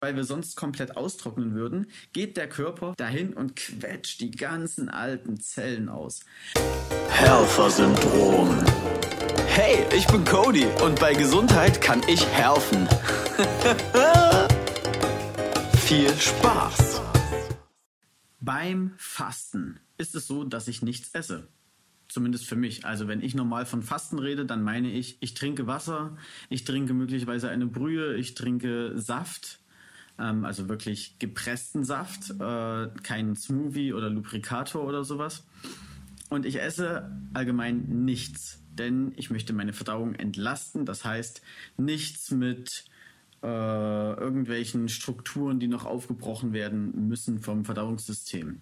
weil wir sonst komplett austrocknen würden, geht der Körper dahin und quetscht die ganzen alten Zellen aus. Helfer-Syndrom. Hey, ich bin Cody und bei Gesundheit kann ich helfen. Viel Spaß! Beim Fasten ist es so, dass ich nichts esse. Zumindest für mich. Also wenn ich normal von Fasten rede, dann meine ich, ich trinke Wasser, ich trinke möglicherweise eine Brühe, ich trinke Saft, ähm, also wirklich gepressten Saft, äh, kein Smoothie oder Lubrikator oder sowas. Und ich esse allgemein nichts, denn ich möchte meine Verdauung entlasten. Das heißt, nichts mit äh, irgendwelchen Strukturen, die noch aufgebrochen werden müssen vom Verdauungssystem.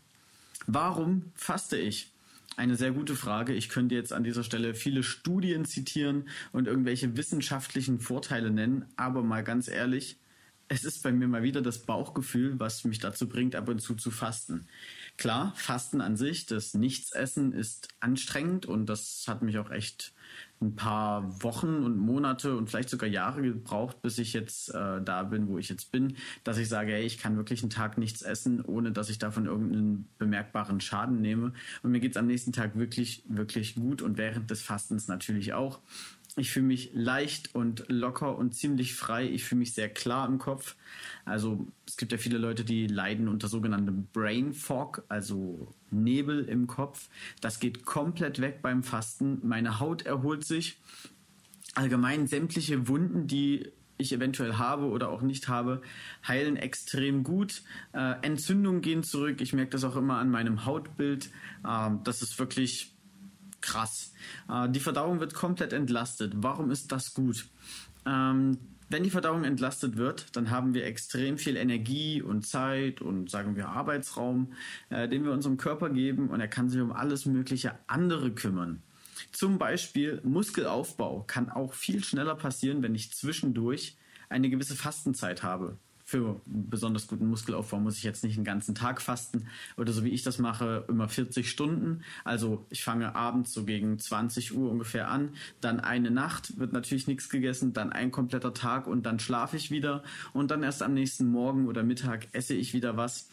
Warum faste ich? Eine sehr gute Frage. Ich könnte jetzt an dieser Stelle viele Studien zitieren und irgendwelche wissenschaftlichen Vorteile nennen, aber mal ganz ehrlich, es ist bei mir mal wieder das Bauchgefühl, was mich dazu bringt, ab und zu zu fasten. Klar, Fasten an sich, das Nichtsessen ist anstrengend und das hat mich auch echt ein paar Wochen und Monate und vielleicht sogar Jahre gebraucht, bis ich jetzt äh, da bin, wo ich jetzt bin, dass ich sage, hey, ich kann wirklich einen Tag nichts essen, ohne dass ich davon irgendeinen bemerkbaren Schaden nehme. Und mir geht es am nächsten Tag wirklich, wirklich gut und während des Fastens natürlich auch. Ich fühle mich leicht und locker und ziemlich frei. Ich fühle mich sehr klar im Kopf. Also es gibt ja viele Leute, die leiden unter sogenanntem Brain Fog, also Nebel im Kopf. Das geht komplett weg beim Fasten. Meine Haut erholt sich. Allgemein sämtliche Wunden, die ich eventuell habe oder auch nicht habe, heilen extrem gut. Äh, Entzündungen gehen zurück. Ich merke das auch immer an meinem Hautbild. Äh, das ist wirklich krass. Äh, die Verdauung wird komplett entlastet. Warum ist das gut? Ähm, wenn die Verdauung entlastet wird, dann haben wir extrem viel Energie und Zeit und sagen wir Arbeitsraum, äh, den wir unserem Körper geben und er kann sich um alles mögliche andere kümmern. Zum Beispiel Muskelaufbau kann auch viel schneller passieren, wenn ich zwischendurch eine gewisse Fastenzeit habe für besonders guten Muskelaufbau muss ich jetzt nicht einen ganzen Tag fasten oder so wie ich das mache, immer 40 Stunden. Also ich fange abends so gegen 20 Uhr ungefähr an, dann eine Nacht wird natürlich nichts gegessen, dann ein kompletter Tag und dann schlafe ich wieder und dann erst am nächsten Morgen oder Mittag esse ich wieder was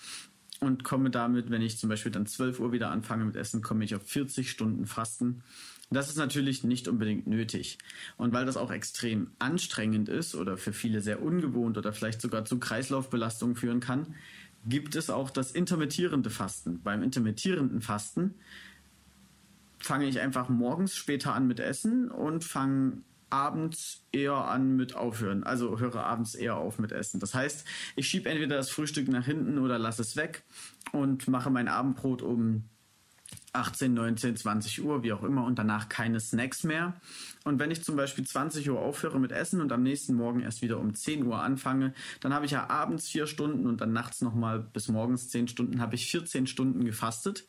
und komme damit, wenn ich zum Beispiel dann 12 Uhr wieder anfange mit Essen, komme ich auf 40 Stunden Fasten. Das ist natürlich nicht unbedingt nötig. Und weil das auch extrem anstrengend ist oder für viele sehr ungewohnt oder vielleicht sogar zu Kreislaufbelastungen führen kann, gibt es auch das intermittierende Fasten. Beim intermittierenden Fasten fange ich einfach morgens später an mit Essen und fange abends eher an mit Aufhören. Also höre abends eher auf mit Essen. Das heißt, ich schiebe entweder das Frühstück nach hinten oder lasse es weg und mache mein Abendbrot um 18, 19, 20 Uhr, wie auch immer, und danach keine Snacks mehr. Und wenn ich zum Beispiel 20 Uhr aufhöre mit Essen und am nächsten Morgen erst wieder um 10 Uhr anfange, dann habe ich ja abends vier Stunden und dann nachts nochmal bis morgens 10 Stunden, habe ich 14 Stunden gefastet,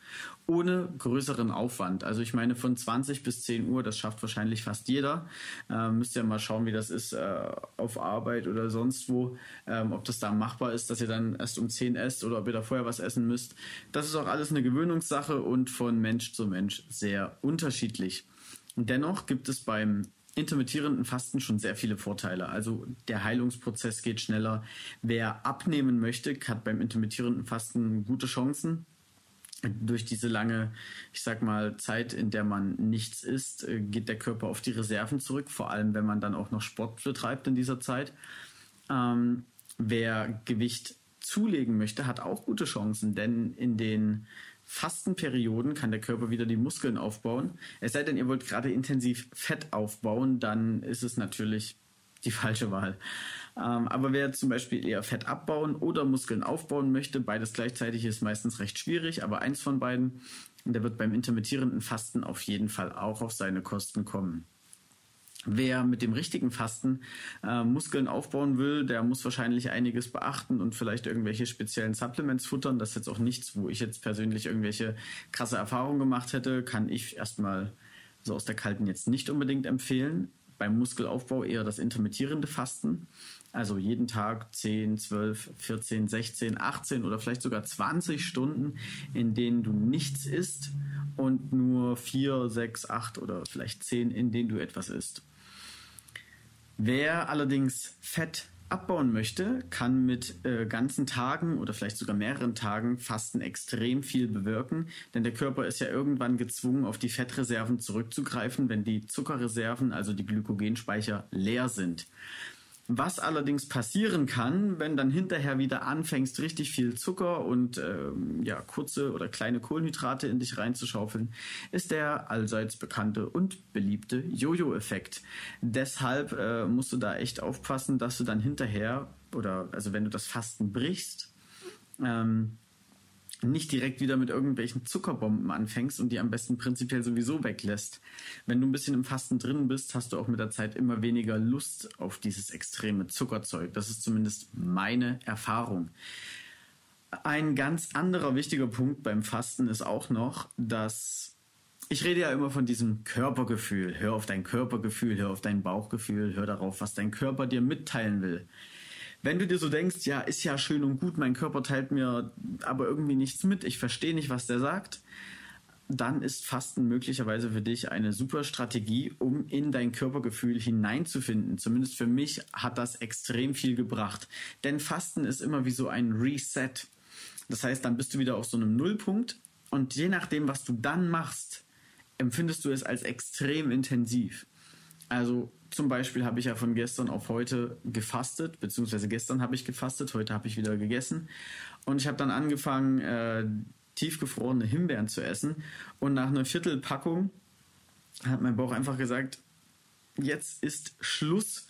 ohne größeren Aufwand. Also ich meine, von 20 bis 10 Uhr, das schafft wahrscheinlich fast jeder. Ähm, müsst ihr mal schauen, wie das ist äh, auf Arbeit oder sonst wo, ähm, ob das da machbar ist, dass ihr dann erst um 10 esst oder ob ihr da vorher was essen müsst. Das ist auch alles eine Gewöhnungssache und von Mensch zu Mensch sehr unterschiedlich. Dennoch gibt es beim intermittierenden Fasten schon sehr viele Vorteile. Also der Heilungsprozess geht schneller. Wer abnehmen möchte, hat beim intermittierenden Fasten gute Chancen. Durch diese lange, ich sag mal, Zeit, in der man nichts isst, äh, geht der Körper auf die Reserven zurück, vor allem wenn man dann auch noch Sport betreibt in dieser Zeit. Ähm, wer Gewicht zulegen möchte, hat auch gute Chancen, denn in den Fastenperioden kann der Körper wieder die Muskeln aufbauen. Es sei denn, ihr wollt gerade intensiv Fett aufbauen, dann ist es natürlich die falsche Wahl. Ähm, aber wer zum Beispiel eher Fett abbauen oder Muskeln aufbauen möchte, beides gleichzeitig ist meistens recht schwierig, aber eins von beiden, der wird beim intermittierenden Fasten auf jeden Fall auch auf seine Kosten kommen. Wer mit dem richtigen Fasten äh, Muskeln aufbauen will, der muss wahrscheinlich einiges beachten und vielleicht irgendwelche speziellen Supplements futtern. Das ist jetzt auch nichts, wo ich jetzt persönlich irgendwelche krasse Erfahrungen gemacht hätte. Kann ich erstmal so aus der kalten jetzt nicht unbedingt empfehlen. Beim Muskelaufbau eher das intermittierende Fasten. Also jeden Tag 10, 12, 14, 16, 18 oder vielleicht sogar 20 Stunden, in denen du nichts isst und nur 4, 6, 8 oder vielleicht 10, in denen du etwas isst. Wer allerdings Fett abbauen möchte, kann mit äh, ganzen Tagen oder vielleicht sogar mehreren Tagen Fasten extrem viel bewirken, denn der Körper ist ja irgendwann gezwungen, auf die Fettreserven zurückzugreifen, wenn die Zuckerreserven, also die Glykogenspeicher, leer sind. Was allerdings passieren kann, wenn dann hinterher wieder anfängst, richtig viel Zucker und ähm, ja, kurze oder kleine Kohlenhydrate in dich reinzuschaufeln, ist der allseits bekannte und beliebte Jojo-Effekt. Deshalb äh, musst du da echt aufpassen, dass du dann hinterher oder also wenn du das Fasten brichst, ähm, nicht direkt wieder mit irgendwelchen Zuckerbomben anfängst und die am besten prinzipiell sowieso weglässt. Wenn du ein bisschen im Fasten drin bist, hast du auch mit der Zeit immer weniger Lust auf dieses extreme Zuckerzeug. Das ist zumindest meine Erfahrung. Ein ganz anderer wichtiger Punkt beim Fasten ist auch noch, dass ich rede ja immer von diesem Körpergefühl. Hör auf dein Körpergefühl, hör auf dein Bauchgefühl, hör darauf, was dein Körper dir mitteilen will wenn du dir so denkst, ja, ist ja schön und gut, mein Körper teilt mir aber irgendwie nichts mit, ich verstehe nicht, was der sagt, dann ist Fasten möglicherweise für dich eine super Strategie, um in dein Körpergefühl hineinzufinden. Zumindest für mich hat das extrem viel gebracht. Denn Fasten ist immer wie so ein Reset. Das heißt, dann bist du wieder auf so einem Nullpunkt und je nachdem, was du dann machst, empfindest du es als extrem intensiv. Also zum Beispiel habe ich ja von gestern auf heute gefastet, beziehungsweise gestern habe ich gefastet, heute habe ich wieder gegessen. Und ich habe dann angefangen, äh, tiefgefrorene Himbeeren zu essen. Und nach einer Viertelpackung hat mein Bauch einfach gesagt, jetzt ist Schluss.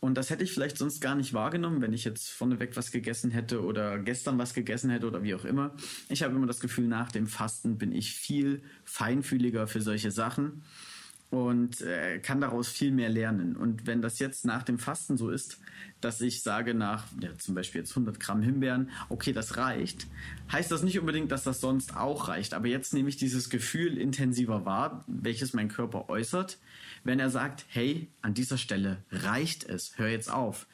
Und das hätte ich vielleicht sonst gar nicht wahrgenommen, wenn ich jetzt vorneweg was gegessen hätte oder gestern was gegessen hätte oder wie auch immer. Ich habe immer das Gefühl, nach dem Fasten bin ich viel feinfühliger für solche Sachen und äh, kann daraus viel mehr lernen. Und wenn das jetzt nach dem Fasten so ist, dass ich sage nach ja, zum Beispiel jetzt 100 Gramm Himbeeren, okay, das reicht, heißt das nicht unbedingt, dass das sonst auch reicht. Aber jetzt nehme ich dieses Gefühl intensiver wahr, welches mein Körper äußert, wenn er sagt, hey, an dieser Stelle reicht es, hör jetzt auf.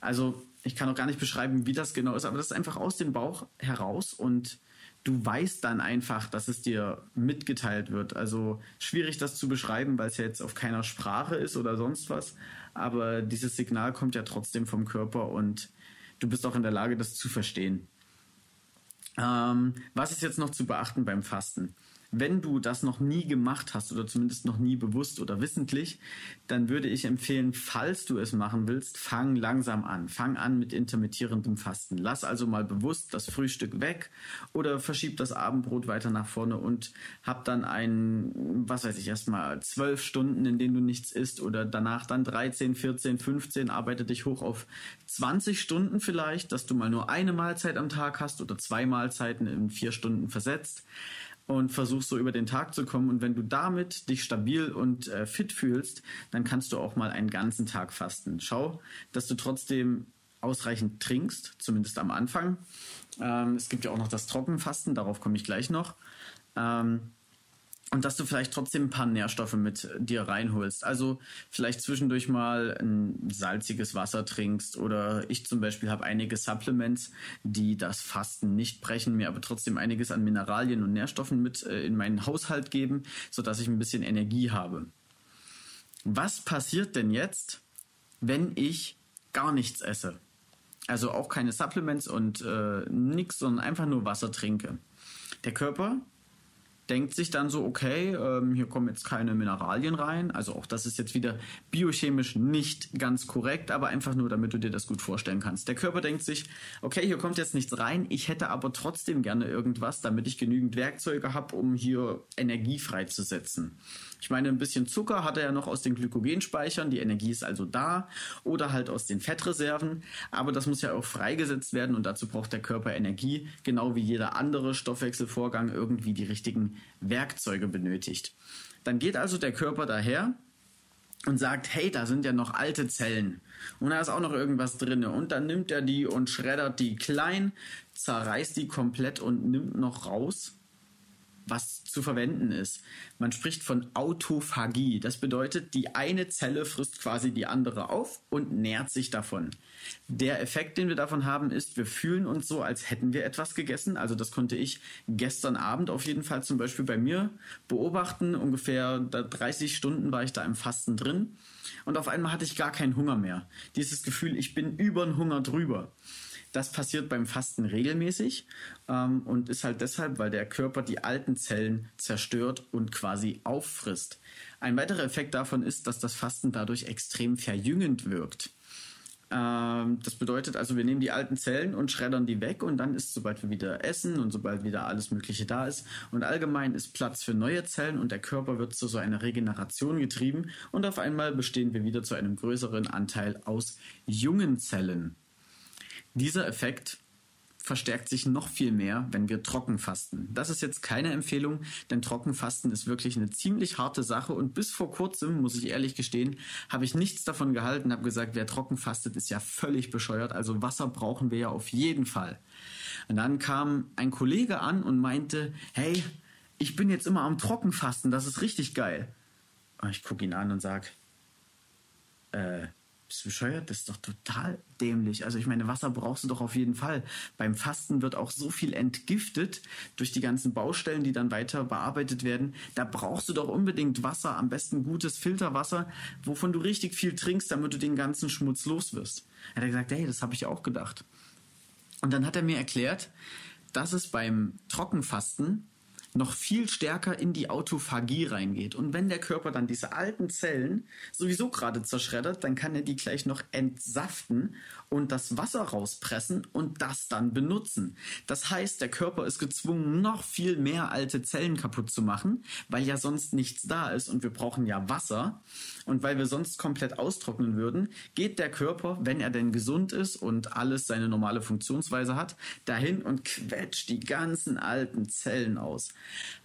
Also ich kann auch gar nicht beschreiben, wie das genau ist, aber das ist einfach aus dem Bauch heraus und du weißt dann einfach, dass es dir mitgeteilt wird. Also schwierig das zu beschreiben, weil es ja jetzt auf keiner Sprache ist oder sonst was. Aber dieses Signal kommt ja trotzdem vom Körper und du bist auch in der Lage, das zu verstehen. Ähm, was ist jetzt noch zu beachten beim Fasten? Wenn du das noch nie gemacht hast oder zumindest noch nie bewusst oder wissentlich, dann würde ich empfehlen, falls du es machen willst, fang langsam an. Fang an mit intermittierendem Fasten. Lass also mal bewusst das Frühstück weg oder verschieb das Abendbrot weiter nach vorne und hab dann ein, was weiß ich, erstmal zwölf Stunden, in denen du nichts isst oder danach dann 13, 14, 15, arbeite dich hoch auf 20 Stunden vielleicht, dass du mal nur eine Mahlzeit am Tag hast oder zwei Mahlzeiten in vier Stunden versetzt und versuchst so über den Tag zu kommen. Und wenn du damit dich stabil und äh, fit fühlst, dann kannst du auch mal einen ganzen Tag fasten. Schau, dass du trotzdem ausreichend trinkst, zumindest am Anfang. Ähm, es gibt ja auch noch das Trockenfasten, darauf komme ich gleich noch. Ähm, und dass du vielleicht trotzdem ein paar Nährstoffe mit dir reinholst. Also vielleicht zwischendurch mal ein salziges Wasser trinkst oder ich zum Beispiel habe einige Supplements, die das Fasten nicht brechen, mir aber trotzdem einiges an Mineralien und Nährstoffen mit äh, in meinen Haushalt geben, sodass ich ein bisschen Energie habe. Was passiert denn jetzt, wenn ich gar nichts esse? Also auch keine Supplements und äh, nichts, sondern einfach nur Wasser trinke. Der Körper denkt sich dann so, okay, ähm, hier kommen jetzt keine Mineralien rein. Also auch das ist jetzt wieder biochemisch nicht ganz korrekt, aber einfach nur, damit du dir das gut vorstellen kannst. Der Körper denkt sich, okay, hier kommt jetzt nichts rein, ich hätte aber trotzdem gerne irgendwas, damit ich genügend Werkzeuge habe, um hier Energie freizusetzen. Ich meine, ein bisschen Zucker hat er ja noch aus den Glykogenspeichern, die Energie ist also da, oder halt aus den Fettreserven, aber das muss ja auch freigesetzt werden und dazu braucht der Körper Energie, genau wie jeder andere Stoffwechselvorgang irgendwie die richtigen Werkzeuge benötigt. Dann geht also der Körper daher und sagt, hey, da sind ja noch alte Zellen und da ist auch noch irgendwas drin. Und dann nimmt er die und schreddert die klein, zerreißt die komplett und nimmt noch raus, was zu verwenden ist. Man spricht von Autophagie. Das bedeutet, die eine Zelle frisst quasi die andere auf und nährt sich davon. Der Effekt, den wir davon haben, ist, wir fühlen uns so, als hätten wir etwas gegessen. Also das konnte ich gestern Abend auf jeden Fall zum Beispiel bei mir beobachten. Ungefähr 30 Stunden war ich da im Fasten drin. Und auf einmal hatte ich gar keinen Hunger mehr. Dieses Gefühl, ich bin über den Hunger drüber. Das passiert beim Fasten regelmäßig ähm, und ist halt deshalb, weil der Körper die alten Zellen zerstört und quasi auffrisst. Ein weiterer Effekt davon ist, dass das Fasten dadurch extrem verjüngend wirkt. Ähm, das bedeutet also, wir nehmen die alten Zellen und schreddern die weg und dann ist, sobald wir wieder essen und sobald wieder alles Mögliche da ist und allgemein ist Platz für neue Zellen und der Körper wird zu so einer Regeneration getrieben und auf einmal bestehen wir wieder zu einem größeren Anteil aus jungen Zellen. Dieser Effekt verstärkt sich noch viel mehr, wenn wir trocken fasten. Das ist jetzt keine Empfehlung, denn Trockenfasten ist wirklich eine ziemlich harte Sache und bis vor kurzem, muss ich ehrlich gestehen, habe ich nichts davon gehalten, habe gesagt, wer trocken fastet, ist ja völlig bescheuert, also Wasser brauchen wir ja auf jeden Fall. Und dann kam ein Kollege an und meinte, hey, ich bin jetzt immer am Trockenfasten, das ist richtig geil. Und ich gucke ihn an und sage, äh, bist du bescheuert? Das ist doch total dämlich. Also ich meine, Wasser brauchst du doch auf jeden Fall. Beim Fasten wird auch so viel entgiftet durch die ganzen Baustellen, die dann weiter bearbeitet werden. Da brauchst du doch unbedingt Wasser, am besten gutes Filterwasser, wovon du richtig viel trinkst, damit du den ganzen Schmutz los wirst. Er hat gesagt, hey, das habe ich auch gedacht. Und dann hat er mir erklärt, dass es beim Trockenfasten noch viel stärker in die Autophagie reingeht. Und wenn der Körper dann diese alten Zellen sowieso gerade zerschreddert, dann kann er die gleich noch entsaften und das Wasser rauspressen und das dann benutzen. Das heißt, der Körper ist gezwungen, noch viel mehr alte Zellen kaputt zu machen, weil ja sonst nichts da ist und wir brauchen ja Wasser. Und weil wir sonst komplett austrocknen würden, geht der Körper, wenn er denn gesund ist und alles seine normale Funktionsweise hat, dahin und quetscht die ganzen alten Zellen aus.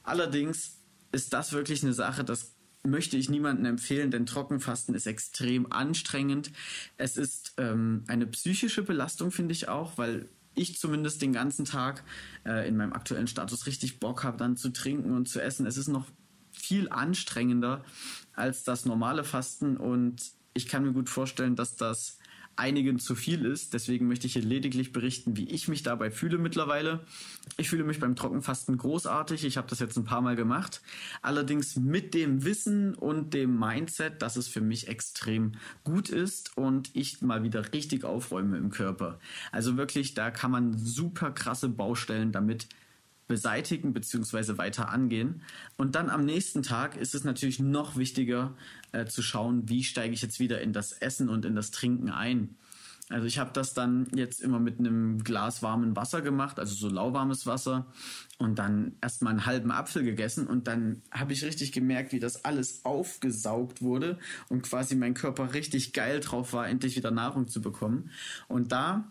Allerdings ist das wirklich eine Sache, das möchte ich niemandem empfehlen, denn Trockenfasten ist extrem anstrengend. Es ist ähm, eine psychische Belastung, finde ich auch, weil ich zumindest den ganzen Tag äh, in meinem aktuellen Status richtig Bock habe, dann zu trinken und zu essen. Es ist noch viel anstrengender als das normale Fasten und ich kann mir gut vorstellen, dass das einigen zu viel ist. Deswegen möchte ich hier lediglich berichten, wie ich mich dabei fühle mittlerweile. Ich fühle mich beim Trockenfasten großartig. Ich habe das jetzt ein paar Mal gemacht. Allerdings mit dem Wissen und dem Mindset, dass es für mich extrem gut ist und ich mal wieder richtig aufräume im Körper. Also wirklich, da kann man super krasse Baustellen damit beseitigen bzw. weiter angehen. Und dann am nächsten Tag ist es natürlich noch wichtiger äh, zu schauen, wie steige ich jetzt wieder in das Essen und in das Trinken ein. Also ich habe das dann jetzt immer mit einem Glas warmen Wasser gemacht, also so lauwarmes Wasser und dann erstmal einen halben Apfel gegessen und dann habe ich richtig gemerkt, wie das alles aufgesaugt wurde und quasi mein Körper richtig geil drauf war, endlich wieder Nahrung zu bekommen. Und da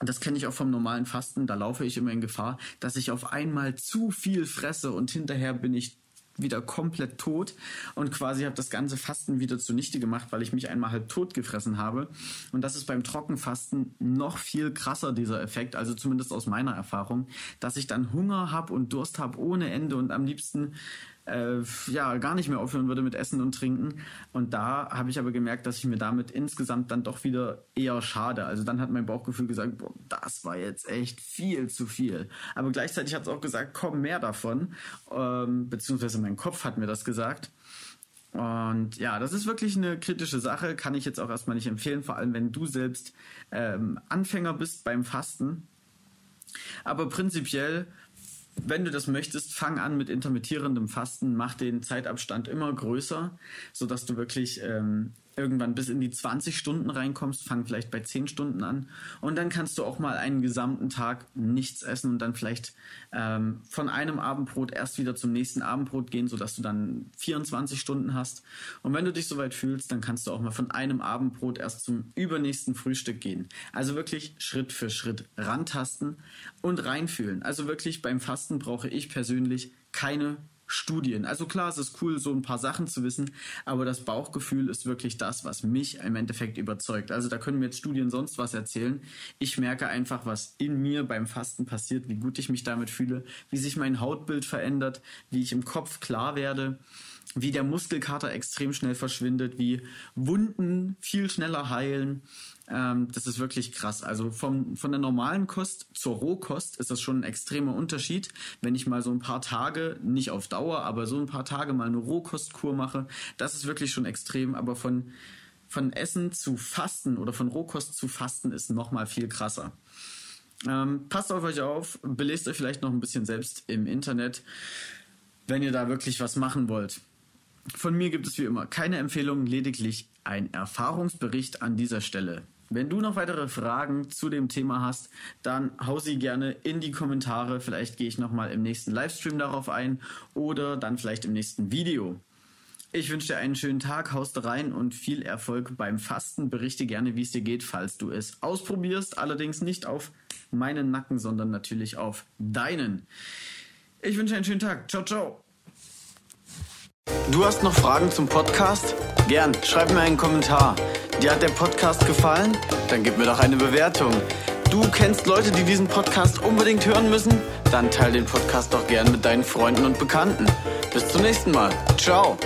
das kenne ich auch vom normalen Fasten, da laufe ich immer in Gefahr, dass ich auf einmal zu viel fresse und hinterher bin ich wieder komplett tot. Und quasi habe das ganze Fasten wieder zunichte gemacht, weil ich mich einmal halb tot gefressen habe. Und das ist beim Trockenfasten noch viel krasser, dieser Effekt, also zumindest aus meiner Erfahrung, dass ich dann Hunger habe und Durst habe ohne Ende und am liebsten äh, ja gar nicht mehr aufhören würde mit Essen und Trinken. Und da habe ich aber gemerkt, dass ich mir damit insgesamt dann doch wieder eher schade. Also dann hat mein Bauchgefühl gesagt, boah, das war jetzt echt viel zu viel. Aber gleichzeitig hat es auch gesagt, komm mehr davon. Ähm, beziehungsweise mein Kopf hat mir das gesagt. Und ja, das ist wirklich eine kritische Sache, kann ich jetzt auch erstmal nicht empfehlen, vor allem wenn du selbst ähm, Anfänger bist beim Fasten. Aber prinzipiell wenn du das möchtest, fang an mit intermittierendem Fasten, mach den Zeitabstand immer größer, sodass du wirklich ähm, irgendwann bis in die 20 Stunden reinkommst, fang vielleicht bei 10 Stunden an und dann kannst du auch mal einen gesamten Tag nichts essen und dann vielleicht ähm, von einem Abendbrot erst wieder zum nächsten Abendbrot gehen, sodass du dann 24 Stunden hast. Und wenn du dich soweit fühlst, dann kannst du auch mal von einem Abendbrot erst zum übernächsten Frühstück gehen. Also wirklich Schritt für Schritt rantasten und reinfühlen. Also wirklich beim Fasten brauche ich persönlich keine Studien. Also klar, es ist cool, so ein paar Sachen zu wissen, aber das Bauchgefühl ist wirklich das, was mich im Endeffekt überzeugt. Also da können mir jetzt Studien sonst was erzählen. Ich merke einfach, was in mir beim Fasten passiert, wie gut ich mich damit fühle, wie sich mein Hautbild verändert, wie ich im Kopf klar werde wie der Muskelkater extrem schnell verschwindet, wie Wunden viel schneller heilen. Ähm, das ist wirklich krass. Also vom, von der normalen Kost zur Rohkost ist das schon ein extremer Unterschied. Wenn ich mal so ein paar Tage, nicht auf Dauer, aber so ein paar Tage mal eine Rohkostkur mache, das ist wirklich schon extrem. Aber von, von Essen zu Fasten oder von Rohkost zu Fasten ist noch mal viel krasser. Ähm, passt auf euch auf, belest euch vielleicht noch ein bisschen selbst im Internet, wenn ihr da wirklich was machen wollt. Von mir gibt es wie immer keine Empfehlungen, lediglich ein Erfahrungsbericht an dieser Stelle. Wenn du noch weitere Fragen zu dem Thema hast, dann hau sie gerne in die Kommentare. Vielleicht gehe ich nochmal im nächsten Livestream darauf ein oder dann vielleicht im nächsten Video. Ich wünsche dir einen schönen Tag, haust rein und viel Erfolg beim Fasten. Berichte gerne, wie es dir geht, falls du es ausprobierst. Allerdings nicht auf meinen Nacken, sondern natürlich auf deinen. Ich wünsche einen schönen Tag. Ciao, ciao. Du hast noch Fragen zum Podcast? Gern, schreib mir einen Kommentar. Dir hat der Podcast gefallen? Dann gib mir doch eine Bewertung. Du kennst Leute, die diesen Podcast unbedingt hören müssen? Dann teile den Podcast doch gern mit deinen Freunden und Bekannten. Bis zum nächsten Mal. Ciao.